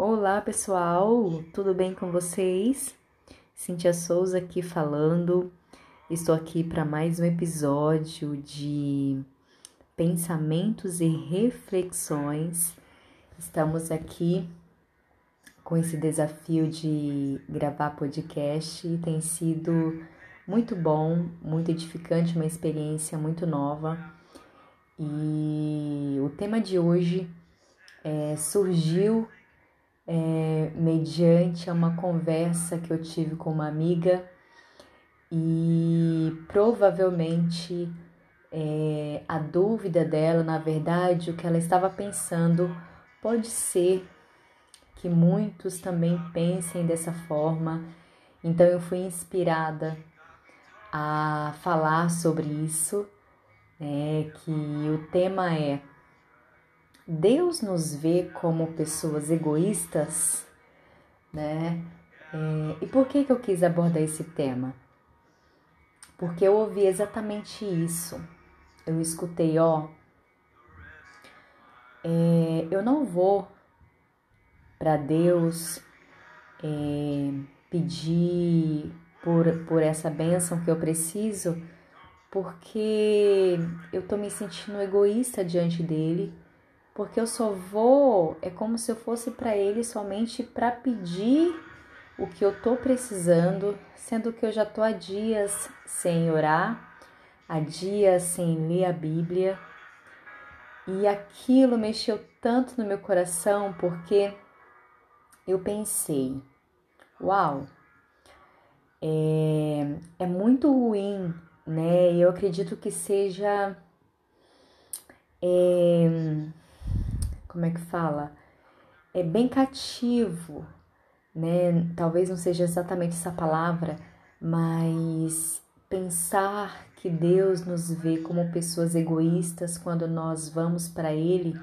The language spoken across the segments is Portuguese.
Olá pessoal, tudo bem com vocês? Cintia Souza aqui falando. Estou aqui para mais um episódio de pensamentos e reflexões. Estamos aqui com esse desafio de gravar podcast e tem sido muito bom, muito edificante, uma experiência muito nova. E o tema de hoje é, surgiu é, mediante uma conversa que eu tive com uma amiga e provavelmente é, a dúvida dela, na verdade, o que ela estava pensando, pode ser que muitos também pensem dessa forma. Então eu fui inspirada a falar sobre isso, né, que o tema é Deus nos vê como pessoas egoístas, né? É, e por que, que eu quis abordar esse tema? Porque eu ouvi exatamente isso. Eu escutei, ó, é, eu não vou para Deus é, pedir por, por essa bênção que eu preciso, porque eu tô me sentindo egoísta diante dele porque eu só vou, é como se eu fosse para ele somente para pedir o que eu tô precisando, sendo que eu já tô há dias sem orar, há dias sem ler a Bíblia. E aquilo mexeu tanto no meu coração porque eu pensei, uau, é, é muito ruim, né? Eu acredito que seja é, como é que fala? É bem cativo, né? Talvez não seja exatamente essa palavra, mas pensar que Deus nos vê como pessoas egoístas quando nós vamos para Ele,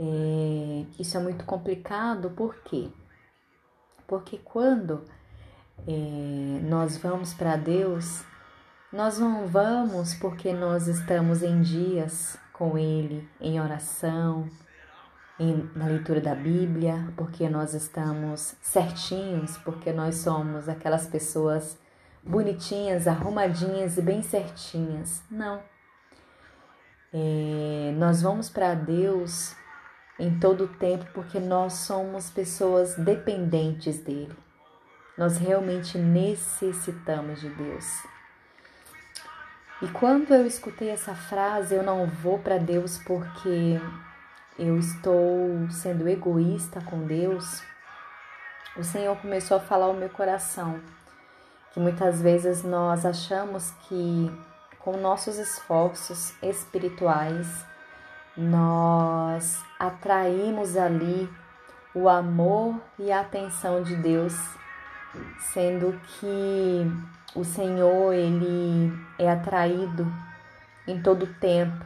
é, isso é muito complicado, por quê? Porque quando é, nós vamos para Deus, nós não vamos porque nós estamos em dias com Ele em oração, em, na leitura da Bíblia, porque nós estamos certinhos, porque nós somos aquelas pessoas bonitinhas, arrumadinhas e bem certinhas. Não. É, nós vamos para Deus em todo o tempo porque nós somos pessoas dependentes dele. Nós realmente necessitamos de Deus. E quando eu escutei essa frase, eu não vou para Deus porque eu estou sendo egoísta com Deus, o Senhor começou a falar ao meu coração que muitas vezes nós achamos que com nossos esforços espirituais nós atraímos ali o amor e a atenção de Deus, sendo que o Senhor, ele é atraído em todo tempo,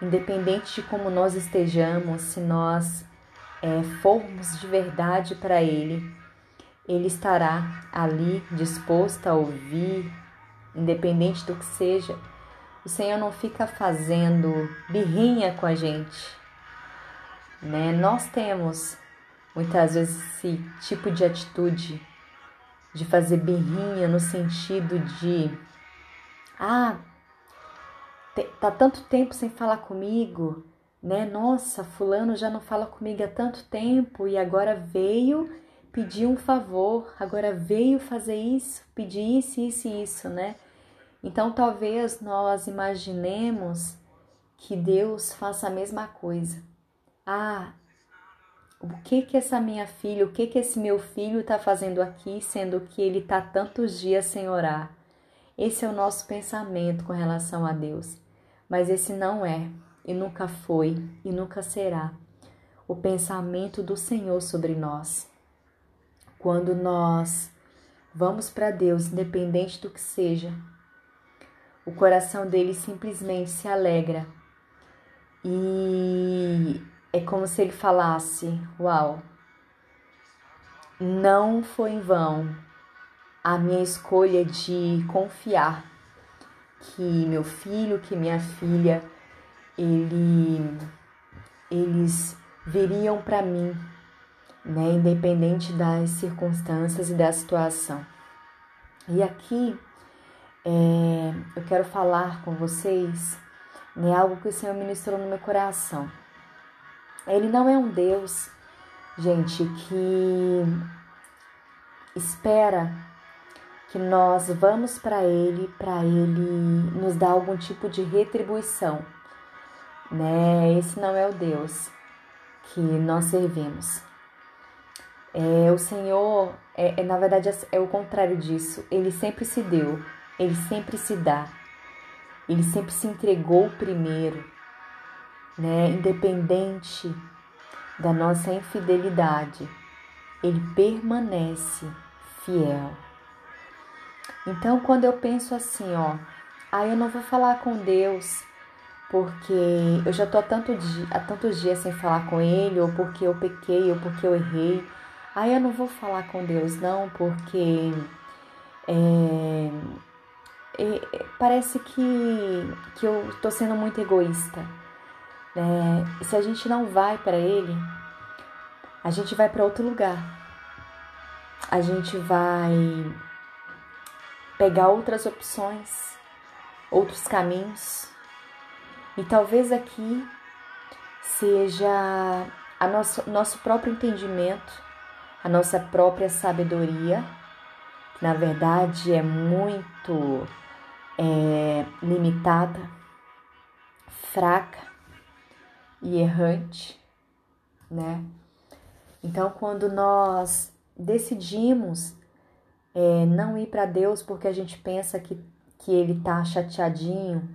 independente de como nós estejamos, se nós é, formos de verdade para Ele, Ele estará ali disposto a ouvir, independente do que seja. O Senhor não fica fazendo birrinha com a gente, né? Nós temos muitas vezes esse tipo de atitude de fazer birrinha no sentido de ah, tá tanto tempo sem falar comigo, né? Nossa, fulano já não fala comigo há tanto tempo e agora veio pedir um favor, agora veio fazer isso, pedir isso, isso e isso, né? Então talvez nós imaginemos que Deus faça a mesma coisa. Ah, o que que essa minha filha, o que que esse meu filho está fazendo aqui, sendo que ele está tantos dias sem orar? Esse é o nosso pensamento com relação a Deus. Mas esse não é, e nunca foi, e nunca será o pensamento do Senhor sobre nós. Quando nós vamos para Deus, independente do que seja, o coração dele simplesmente se alegra e é como se ele falasse: Uau, não foi em vão a minha escolha de confiar que meu filho, que minha filha, ele, eles viriam para mim né? Independente das circunstâncias e da situação. E aqui é, eu quero falar com vocês né, algo que o Senhor ministrou no meu coração. Ele não é um Deus, gente, que espera que nós vamos para Ele, para Ele nos dar algum tipo de retribuição, né? Esse não é o Deus que nós servimos. É, o Senhor, é, é, na verdade, é o contrário disso. Ele sempre se deu, ele sempre se dá, ele sempre se entregou primeiro, né? Independente da nossa infidelidade, ele permanece fiel. Então, quando eu penso assim, ó, aí ah, eu não vou falar com Deus porque eu já tô há, tanto dia, há tantos dias sem falar com Ele, ou porque eu pequei, ou porque eu errei. Aí eu não vou falar com Deus, não, porque é, é, parece que, que eu tô sendo muito egoísta. Né? Se a gente não vai para Ele, a gente vai para outro lugar. A gente vai pegar outras opções, outros caminhos. E talvez aqui seja a nosso, nosso próprio entendimento, a nossa própria sabedoria, que na verdade é muito é, limitada, fraca e errante, né? Então, quando nós decidimos é, não ir para Deus porque a gente pensa que, que Ele tá chateadinho,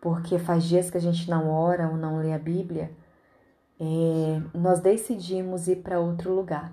porque faz dias que a gente não ora ou não lê a Bíblia, é, nós decidimos ir para outro lugar.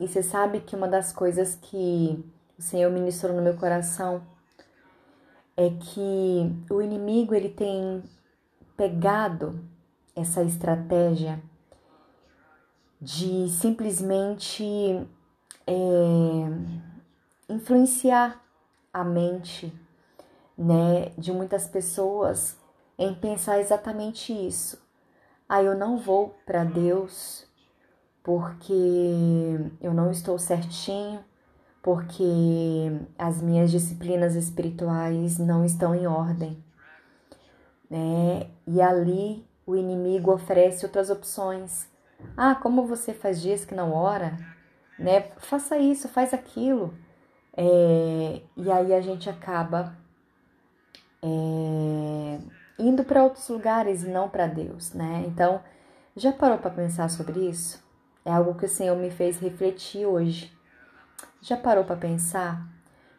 E você sabe que uma das coisas que o Senhor ministrou no meu coração é que o inimigo ele tem pegado essa estratégia de simplesmente é, influenciar a mente né, de muitas pessoas em pensar exatamente isso. Ah, eu não vou para Deus porque eu não estou certinho, porque as minhas disciplinas espirituais não estão em ordem. Né? E ali o inimigo oferece outras opções. Ah, como você faz dias que não ora? Né? Faça isso, faz aquilo. É, e aí a gente acaba é, indo para outros lugares e não para Deus, né? Então, já parou para pensar sobre isso? É algo que o Senhor me fez refletir hoje. Já parou para pensar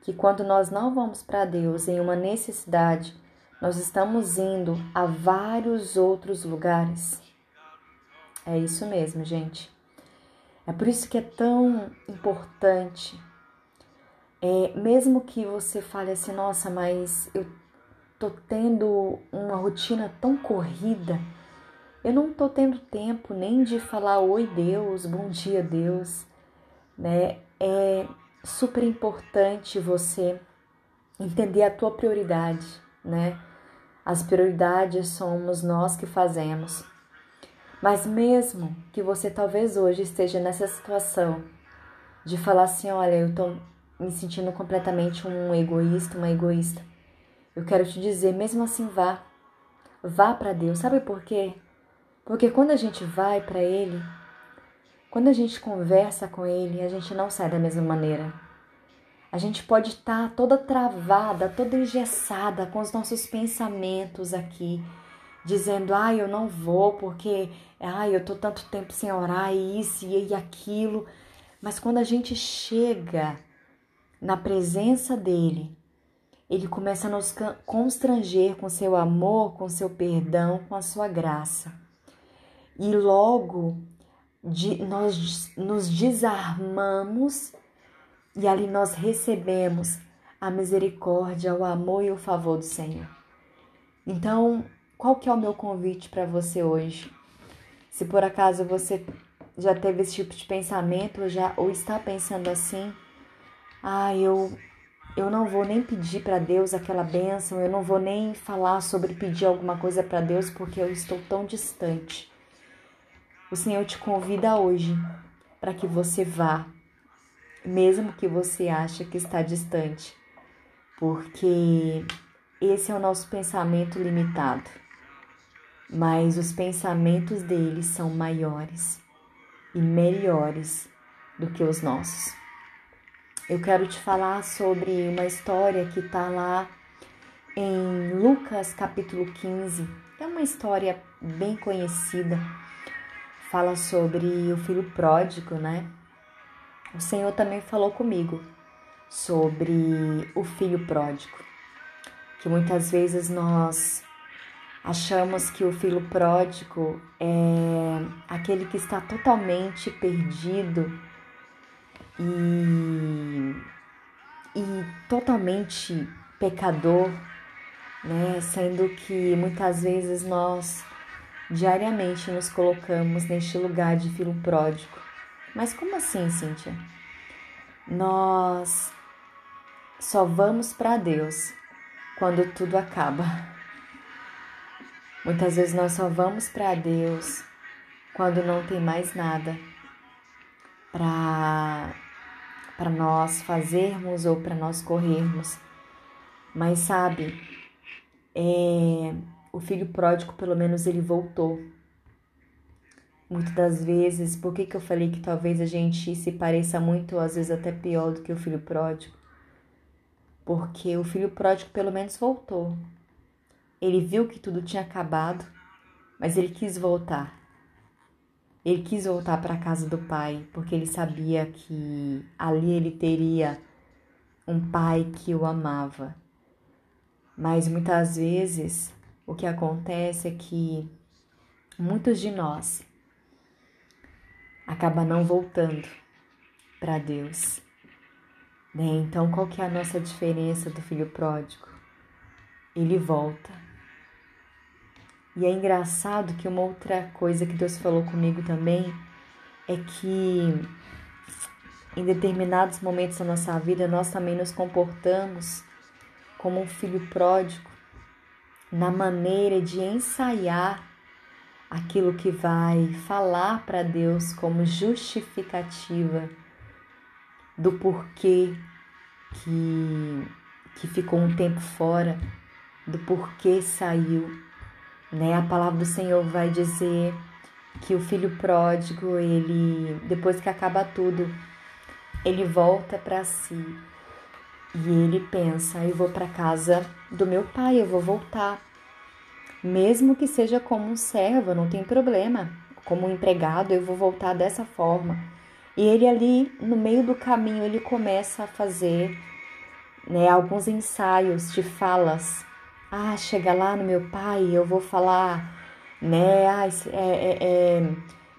que quando nós não vamos para Deus em uma necessidade, nós estamos indo a vários outros lugares? É isso mesmo, gente. É por isso que é tão importante. É, mesmo que você fale assim, nossa, mas eu tô tendo uma rotina tão corrida, eu não tô tendo tempo nem de falar oi Deus, bom dia Deus, né? É super importante você entender a tua prioridade, né? As prioridades somos nós que fazemos. Mas mesmo que você talvez hoje esteja nessa situação de falar assim, olha, eu tô me sentindo completamente um egoísta, uma egoísta. Eu quero te dizer, mesmo assim, vá. Vá para Deus. Sabe por quê? Porque quando a gente vai para Ele, quando a gente conversa com Ele, a gente não sai da mesma maneira. A gente pode estar tá toda travada, toda engessada com os nossos pensamentos aqui, dizendo, ai, eu não vou porque, ai, eu tô tanto tempo sem orar e isso e aquilo. Mas quando a gente chega na presença dele, ele começa a nos constranger com seu amor, com seu perdão, com a sua graça. E logo de, nós nos desarmamos e ali nós recebemos a misericórdia, o amor e o favor do Senhor. Então, qual que é o meu convite para você hoje? Se por acaso você já teve esse tipo de pensamento, ou já ou está pensando assim, ah, eu eu não vou nem pedir para Deus aquela bênção, eu não vou nem falar sobre pedir alguma coisa para Deus porque eu estou tão distante. O Senhor te convida hoje para que você vá, mesmo que você ache que está distante, porque esse é o nosso pensamento limitado. Mas os pensamentos dele são maiores e melhores do que os nossos. Eu quero te falar sobre uma história que está lá em Lucas capítulo 15. É uma história bem conhecida. Fala sobre o filho pródigo, né? O Senhor também falou comigo sobre o filho pródigo. Que muitas vezes nós achamos que o filho pródigo é aquele que está totalmente perdido e, e totalmente pecador, né? Sendo que muitas vezes nós diariamente nos colocamos neste lugar de filho pródigo. Mas como assim, Cíntia? Nós só vamos para Deus quando tudo acaba. Muitas vezes nós só vamos para Deus quando não tem mais nada para para nós fazermos ou para nós corrermos. Mas sabe, é, o filho pródigo, pelo menos, ele voltou. Muitas das vezes, por que, que eu falei que talvez a gente se pareça muito, às vezes até pior do que o filho pródigo? Porque o filho pródigo, pelo menos, voltou. Ele viu que tudo tinha acabado, mas ele quis voltar. Ele quis voltar para a casa do pai, porque ele sabia que ali ele teria um pai que o amava. Mas muitas vezes o que acontece é que muitos de nós acabam não voltando para Deus. Né? Então, qual que é a nossa diferença do filho pródigo? Ele volta e é engraçado que uma outra coisa que Deus falou comigo também é que em determinados momentos da nossa vida nós também nos comportamos como um filho pródigo na maneira de ensaiar aquilo que vai falar para Deus como justificativa do porquê que, que ficou um tempo fora, do porquê saiu né? A palavra do Senhor vai dizer que o filho pródigo, ele depois que acaba tudo, ele volta para si. E ele pensa: eu vou para casa do meu pai, eu vou voltar. Mesmo que seja como um servo, não tem problema. Como um empregado, eu vou voltar dessa forma. E ele ali, no meio do caminho, ele começa a fazer né, alguns ensaios de falas ah, chega lá no meu pai, eu vou falar, né? Ah, é, é, é,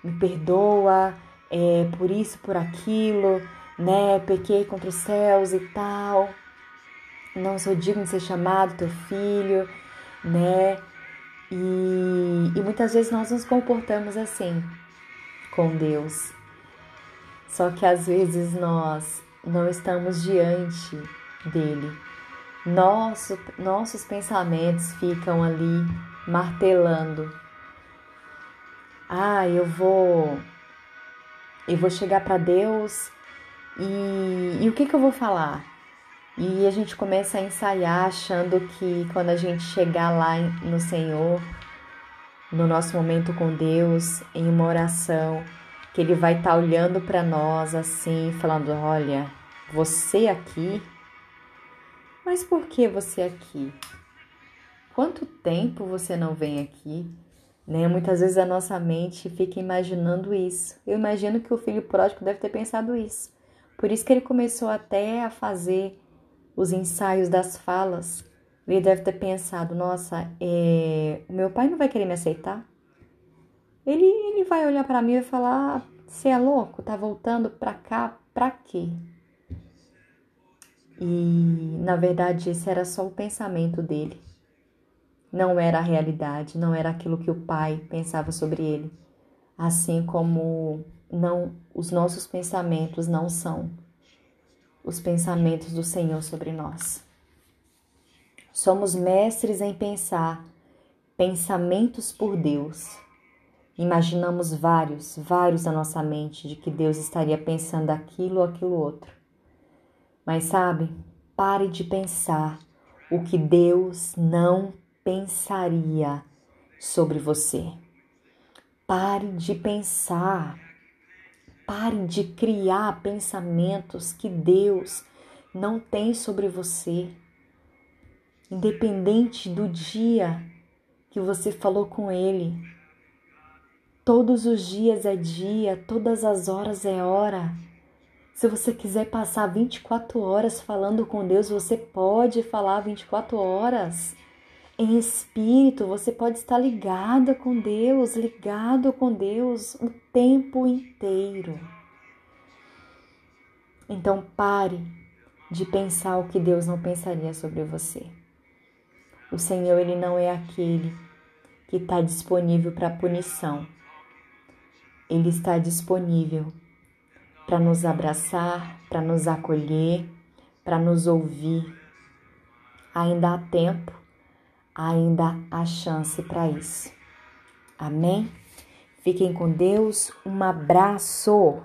me perdoa é, por isso, por aquilo, né? Pequei contra os céus e tal. Não sou digno de ser chamado teu filho, né? E, e muitas vezes nós nos comportamos assim com Deus. Só que às vezes nós não estamos diante dele nosso, nossos pensamentos ficam ali martelando. Ah, eu vou eu vou chegar para Deus e, e o que, que eu vou falar? E a gente começa a ensaiar achando que quando a gente chegar lá no Senhor, no nosso momento com Deus, em uma oração, que Ele vai estar tá olhando para nós assim, falando: Olha, você aqui mas por que você aqui? Quanto tempo você não vem aqui? Né? Muitas vezes a nossa mente fica imaginando isso. Eu imagino que o filho pródigo deve ter pensado isso. Por isso que ele começou até a fazer os ensaios das falas. Ele deve ter pensado: nossa, é... o meu pai não vai querer me aceitar? Ele, ele vai olhar para mim e falar: você é louco? Tá voltando para cá para quê? E na verdade esse era só o pensamento dele. Não era a realidade, não era aquilo que o pai pensava sobre ele. Assim como não os nossos pensamentos não são os pensamentos do Senhor sobre nós. Somos mestres em pensar pensamentos por Deus, Imaginamos vários, vários na nossa mente de que Deus estaria pensando aquilo ou aquilo outro. Mas sabe, pare de pensar o que Deus não pensaria sobre você. Pare de pensar, pare de criar pensamentos que Deus não tem sobre você. Independente do dia que você falou com Ele, todos os dias é dia, todas as horas é hora. Se você quiser passar 24 horas falando com Deus, você pode falar 24 horas. Em espírito, você pode estar ligada com Deus, ligado com Deus o tempo inteiro. Então pare de pensar o que Deus não pensaria sobre você. O Senhor, Ele não é aquele que está disponível para punição. Ele está disponível para nos abraçar, para nos acolher, para nos ouvir. Ainda há tempo, ainda há chance para isso. Amém? Fiquem com Deus. Um abraço.